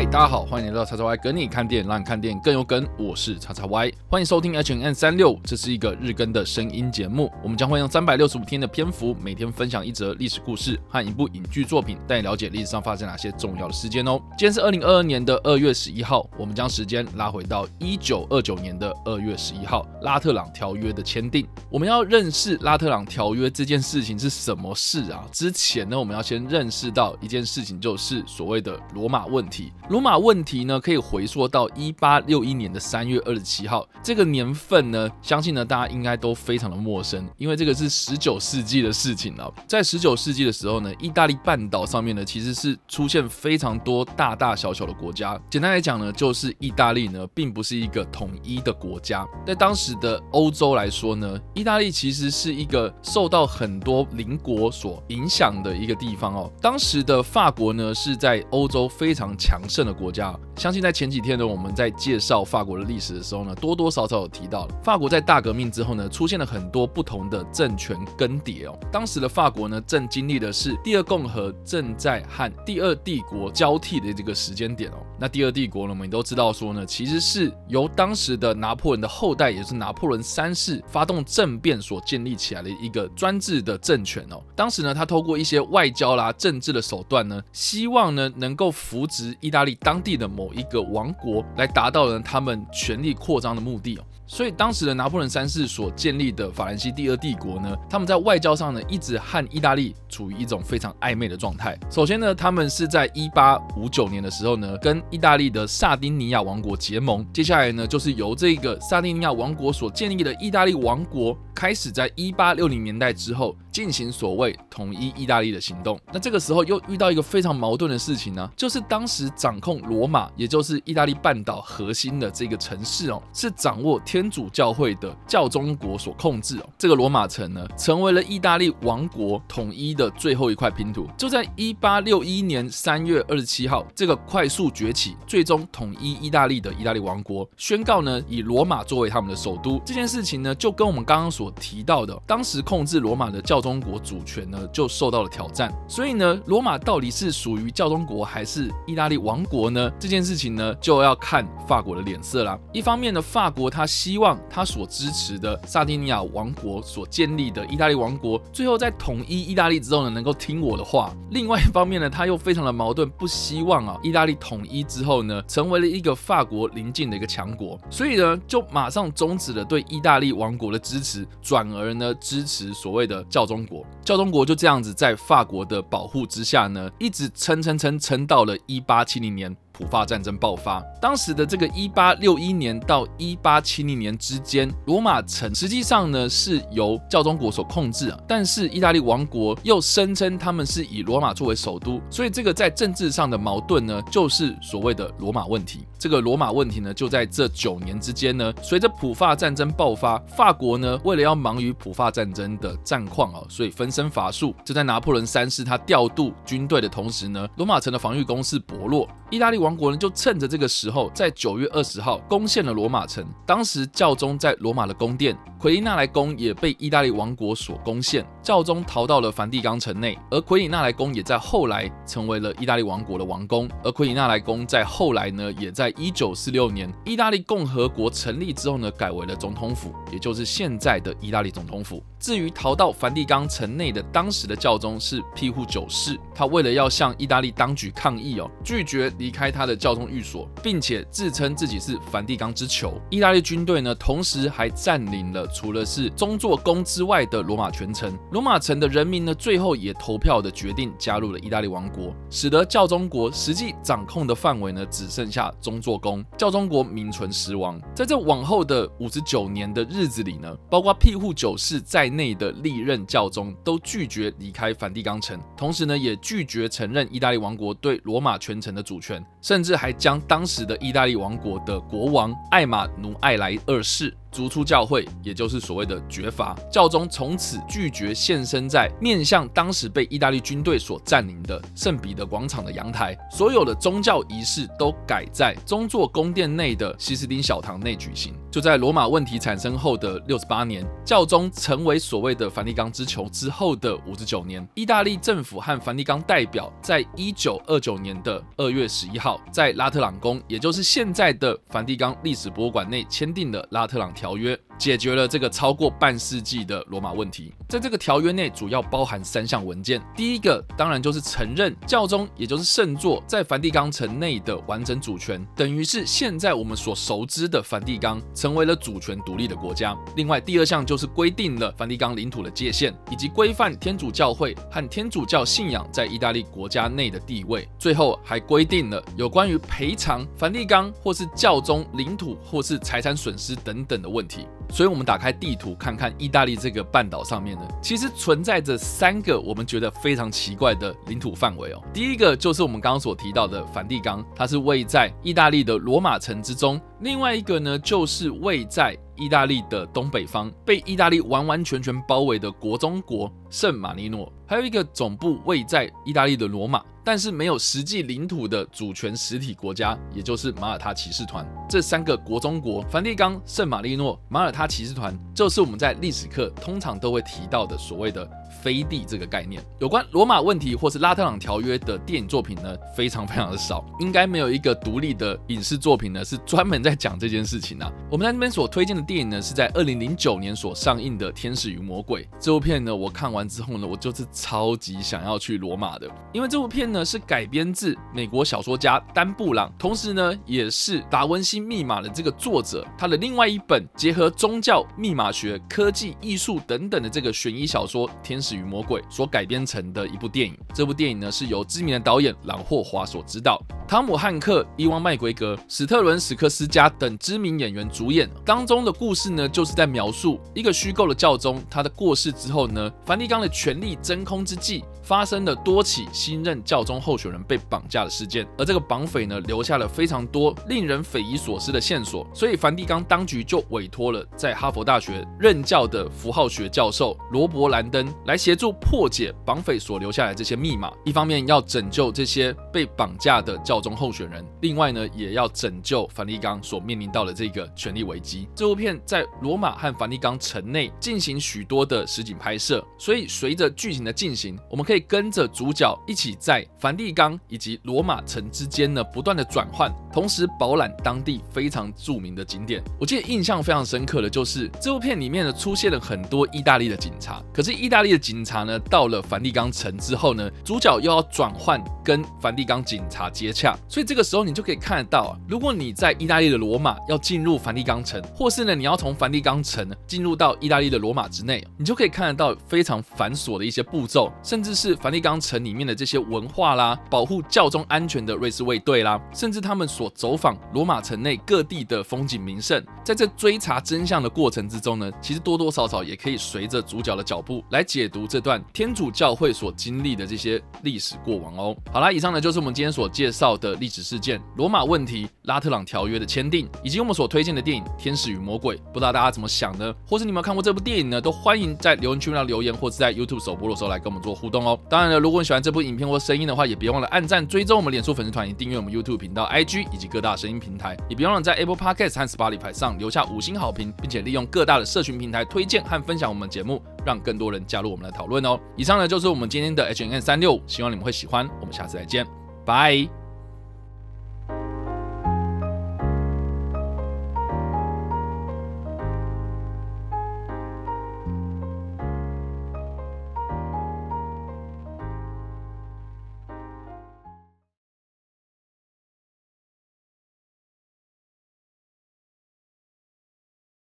嗨，大家好，欢迎来到叉叉 Y 跟你看电影，让你看电影更有梗。我是叉叉 Y，欢迎收听 H N N 三六，这是一个日更的声音节目。我们将会用三百六十五天的篇幅，每天分享一则历史故事和一部影剧作品，带你了解历史上发生哪些重要的事件哦。今天是二零二二年的二月十一号，我们将时间拉回到一九二九年的二月十一号，拉特朗条约的签订。我们要认识拉特朗条约这件事情是什么事啊？之前呢，我们要先认识到一件事情，就是所谓的罗马问题。罗马问题呢，可以回溯到一八六一年的三月二十七号，这个年份呢，相信呢大家应该都非常的陌生，因为这个是十九世纪的事情了。在十九世纪的时候呢，意大利半岛上面呢，其实是出现非常多大大小小的国家。简单来讲呢，就是意大利呢，并不是一个统一的国家。在当时的欧洲来说呢，意大利其实是一个受到很多邻国所影响的一个地方哦。当时的法国呢，是在欧洲非常强盛。的国家，相信在前几天呢，我们在介绍法国的历史的时候呢，多多少少有提到，法国在大革命之后呢，出现了很多不同的政权更迭哦。当时的法国呢，正经历的是第二共和正在和第二帝国交替的这个时间点哦。那第二帝国呢，我们都知道说呢，其实是由当时的拿破仑的后代，也是拿破仑三世发动政变所建立起来的一个专制的政权哦。当时呢，他透过一些外交啦、政治的手段呢，希望呢能够扶植意大意大利。当地的某一个王国来达到了他们权力扩张的目的哦。所以当时的拿破仑三世所建立的法兰西第二帝国呢，他们在外交上呢一直和意大利处于一种非常暧昧的状态。首先呢，他们是在一八五九年的时候呢，跟意大利的萨丁尼亚王国结盟。接下来呢，就是由这个萨丁尼亚王国所建立的意大利王国开始，在一八六零年代之后进行所谓统一意大利的行动。那这个时候又遇到一个非常矛盾的事情呢，就是当时掌控罗马，也就是意大利半岛核心的这个城市哦，是掌握天。主教会的教宗国所控制哦，这个罗马城呢，成为了意大利王国统一的最后一块拼图。就在一八六一年三月二十七号，这个快速崛起、最终统一意大利的意大利王国宣告呢，以罗马作为他们的首都。这件事情呢，就跟我们刚刚所提到的，当时控制罗马的教宗国主权呢，就受到了挑战。所以呢，罗马到底是属于教宗国还是意大利王国呢？这件事情呢，就要看法国的脸色啦。一方面呢，法国他希望他所支持的萨丁尼亚王国所建立的意大利王国，最后在统一意大利之后呢，能够听我的话。另外一方面呢，他又非常的矛盾，不希望啊，意大利统一之后呢，成为了一个法国邻近的一个强国，所以呢，就马上终止了对意大利王国的支持，转而呢支持所谓的教宗国。教宗国就这样子在法国的保护之下呢，一直撑撑撑撑到了一八七零年。普法战争爆发，当时的这个一八六一年到一八七零年之间，罗马城实际上呢是由教宗国所控制啊，但是意大利王国又声称他们是以罗马作为首都，所以这个在政治上的矛盾呢，就是所谓的罗马问题。这个罗马问题呢，就在这九年之间呢，随着普法战争爆发，法国呢为了要忙于普法战争的战况啊，所以分身乏术。就在拿破仑三世他调度军队的同时呢，罗马城的防御工事薄弱，意大利王。王国呢，就趁着这个时候，在九月二十号攻陷了罗马城。当时教宗在罗马的宫殿奎里纳莱宫也被意大利王国所攻陷，教宗逃到了梵蒂冈城内。而奎里纳莱宫也在后来成为了意大利王国的王宫。而奎里纳莱宫在后来呢，也在一九四六年意大利共和国成立之后呢，改为了总统府，也就是现在的意大利总统府。至于逃到梵蒂冈城内的当时的教宗是庇护九世，他为了要向意大利当局抗议哦，拒绝离开他他的教宗寓所，并且自称自己是梵蒂冈之囚。意大利军队呢，同时还占领了除了是宗座宫之外的罗马全城。罗马城的人民呢，最后也投票的决定加入了意大利王国，使得教宗国实际掌控的范围呢，只剩下宗座宫，教宗国名存实亡。在这往后的五十九年的日子里呢，包括庇护九世在。内的历任教宗都拒绝离开梵蒂冈城，同时呢，也拒绝承认意大利王国对罗马全城的主权，甚至还将当时的意大利王国的国王艾玛努埃莱二世逐出教会，也就是所谓的绝罚。教宗从此拒绝现身在面向当时被意大利军队所占领的圣彼得广场的阳台，所有的宗教仪式都改在宗座宫殿内的西斯丁小堂内举行。就在罗马问题产生后的六十八年，教宗成为所谓的梵蒂冈之囚之后的五十九年，意大利政府和梵蒂冈代表在一九二九年的二月十一号，在拉特朗宫，也就是现在的梵蒂冈历史博物馆内签订了拉特朗条约。解决了这个超过半世纪的罗马问题。在这个条约内，主要包含三项文件。第一个当然就是承认教宗，也就是圣座，在梵蒂冈城内的完整主权，等于是现在我们所熟知的梵蒂冈成为了主权独立的国家。另外，第二项就是规定了梵蒂冈领土的界限，以及规范天主教会和天主教信仰在意大利国家内的地位。最后还规定了有关于赔偿梵蒂冈或是教宗领土或是财产损失等等的问题。所以，我们打开地图看看意大利这个半岛上面呢，其实存在着三个我们觉得非常奇怪的领土范围哦。第一个就是我们刚刚所提到的梵蒂冈，它是位在意大利的罗马城之中；另外一个呢，就是位在意大利的东北方，被意大利完完全全包围的国中国圣马力诺；还有一个总部位在意大利的罗马。但是没有实际领土的主权实体国家，也就是马耳他骑士团。这三个国中国——梵蒂冈、圣马力诺、马耳他骑士团，就是我们在历史课通常都会提到的所谓的。飞地这个概念，有关罗马问题或是拉特朗条约的电影作品呢，非常非常的少，应该没有一个独立的影视作品呢是专门在讲这件事情啊。我们在那边所推荐的电影呢，是在二零零九年所上映的《天使与魔鬼》这部片呢，我看完之后呢，我就是超级想要去罗马的，因为这部片呢是改编自美国小说家丹布朗，同时呢也是达文西密码的这个作者他的另外一本结合宗教、密码学、科技、艺术等等的这个悬疑小说《天使》。与魔鬼所改编成的一部电影，这部电影呢是由知名的导演朗霍华所执导，汤姆汉克、伊万麦奎格、史特伦史克斯加等知名演员主演。当中的故事呢，就是在描述一个虚构的教宗，他的过世之后呢，梵蒂冈的权力真空之际。发生了多起新任教宗候选人被绑架的事件，而这个绑匪呢，留下了非常多令人匪夷所思的线索，所以梵蒂冈当局就委托了在哈佛大学任教的符号学教授罗伯兰登来协助破解绑匪所留下来这些密码。一方面要拯救这些被绑架的教宗候选人，另外呢，也要拯救梵蒂冈所面临到的这个权力危机。这部片在罗马和梵蒂冈城内进行许多的实景拍摄，所以随着剧情的进行，我们可以。跟着主角一起在梵蒂冈以及罗马城之间呢不断的转换，同时饱览当地非常著名的景点。我记得印象非常深刻的就是这部片里面呢出现了很多意大利的警察，可是意大利的警察呢到了梵蒂冈城之后呢，主角又要转换跟梵蒂冈警察接洽，所以这个时候你就可以看得到啊，如果你在意大利的罗马要进入梵蒂冈城，或是呢你要从梵蒂冈城进入到意大利的罗马之内，你就可以看得到非常繁琐的一些步骤，甚至是。梵蒂冈城里面的这些文化啦，保护教宗安全的瑞士卫队啦，甚至他们所走访罗马城内各地的风景名胜，在这追查真相的过程之中呢，其实多多少少也可以随着主角的脚步来解读这段天主教会所经历的这些历史过往哦。好啦，以上呢就是我们今天所介绍的历史事件——罗马问题、拉特朗条约的签订，以及我们所推荐的电影《天使与魔鬼》。不知道大家怎么想呢？或是你们看过这部电影呢？都欢迎在留言区上留言，或是在 YouTube 首播的时候来跟我们做互动哦。当然了，如果你喜欢这部影片或声音的话，也别忘了按赞、追踪我们脸书粉丝团，以订阅我们 YouTube 频道、IG 以及各大声音平台。也别忘了在 Apple Podcast 和 Spotify 上留下五星好评，并且利用各大的社群平台推荐和分享我们节目，让更多人加入我们的讨论哦。以上呢就是我们今天的 H N N 三六五，希望你们会喜欢。我们下次再见，拜。